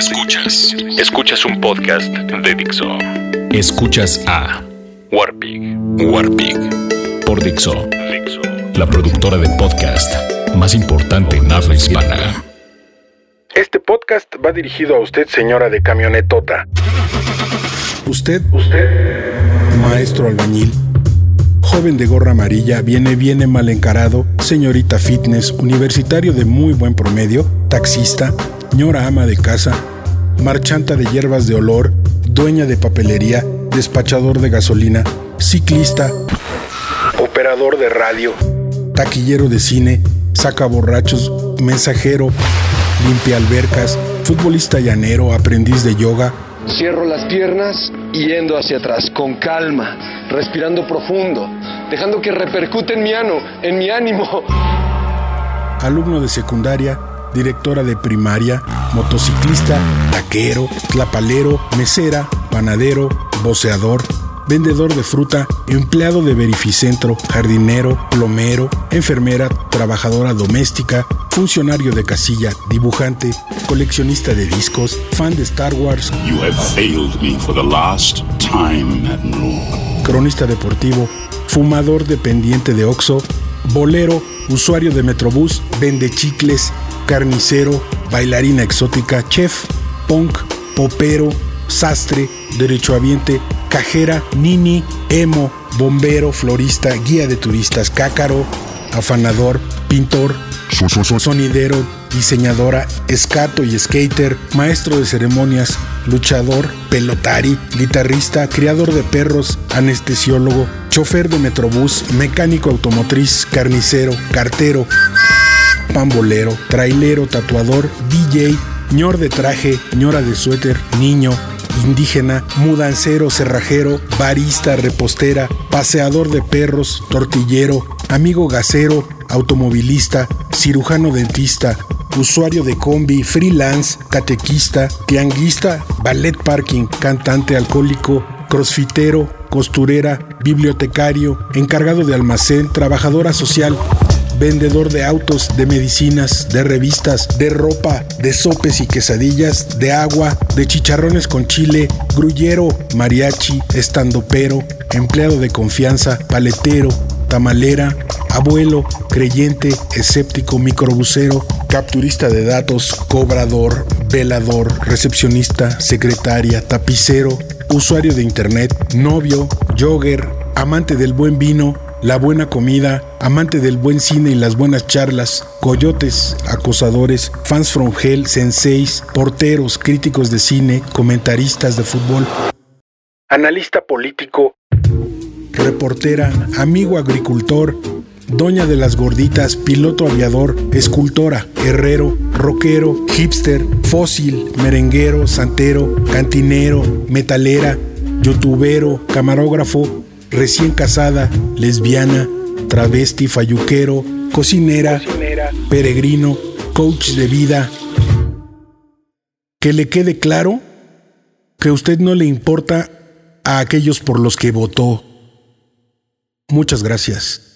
Escuchas. Escuchas un podcast de Dixo. Escuchas a Warpig. Warpig. Por Dixo. Dixo. La productora de podcast más importante en habla hispana. Este podcast va dirigido a usted, señora de camionetota. Usted, usted, maestro albañil, joven de gorra amarilla, viene, viene mal encarado, señorita fitness, universitario de muy buen promedio, taxista, ñora ama de casa, marchanta de hierbas de olor, dueña de papelería, despachador de gasolina, ciclista, operador de radio, taquillero de cine, saca borrachos, mensajero, limpia albercas, futbolista llanero, aprendiz de yoga. Cierro las piernas yendo hacia atrás, con calma, respirando profundo, dejando que repercute en mi ano, en mi ánimo. Alumno de secundaria, directora de primaria, motociclista, taquero, tlapalero, mesera, panadero, voceador, vendedor de fruta, empleado de verificentro, jardinero, plomero, enfermera, trabajadora doméstica, funcionario de casilla, dibujante, coleccionista de discos, fan de Star Wars, You have failed me for the last time, Admiral. cronista deportivo, fumador dependiente de Oxo, bolero, usuario de Metrobús, vende chicles, carnicero, bailarina exótica, chef, punk, popero, sastre, derechohabiente, cajera, nini, emo, bombero, florista, guía de turistas, cácaro, afanador, pintor, sonidero, diseñadora, escato y skater, maestro de ceremonias, luchador, pelotari, guitarrista, criador de perros, anestesiólogo, chofer de metrobús, mecánico automotriz, carnicero, cartero, pambolero, trailero, tatuador, DJ, ñor de traje, ñora de suéter, niño, indígena, mudancero, cerrajero, barista, repostera, paseador de perros, tortillero, amigo gasero, automovilista, cirujano dentista, usuario de combi, freelance, catequista, tianguista, ballet parking, cantante alcohólico, crossfitero, costurera, bibliotecario, encargado de almacén, trabajadora social, vendedor de autos, de medicinas, de revistas, de ropa, de sopes y quesadillas, de agua, de chicharrones con chile, grullero, mariachi, estandopero, empleado de confianza, paletero, tamalera, abuelo, creyente, escéptico, microbusero, capturista de datos, cobrador, velador, recepcionista, secretaria, tapicero, usuario de internet, novio, jogger, amante del buen vino, la buena comida, amante del buen cine y las buenas charlas, coyotes, acosadores, fans from hell, senseis, porteros, críticos de cine, comentaristas de fútbol, analista político, reportera, amigo agricultor, doña de las gorditas, piloto aviador, escultora, herrero, rockero, hipster, fósil, merenguero, santero, cantinero, metalera, youtubero, camarógrafo, recién casada, lesbiana, travesti, falluquero, cocinera, peregrino, coach de vida. Que le quede claro que usted no le importa a aquellos por los que votó. Muchas gracias.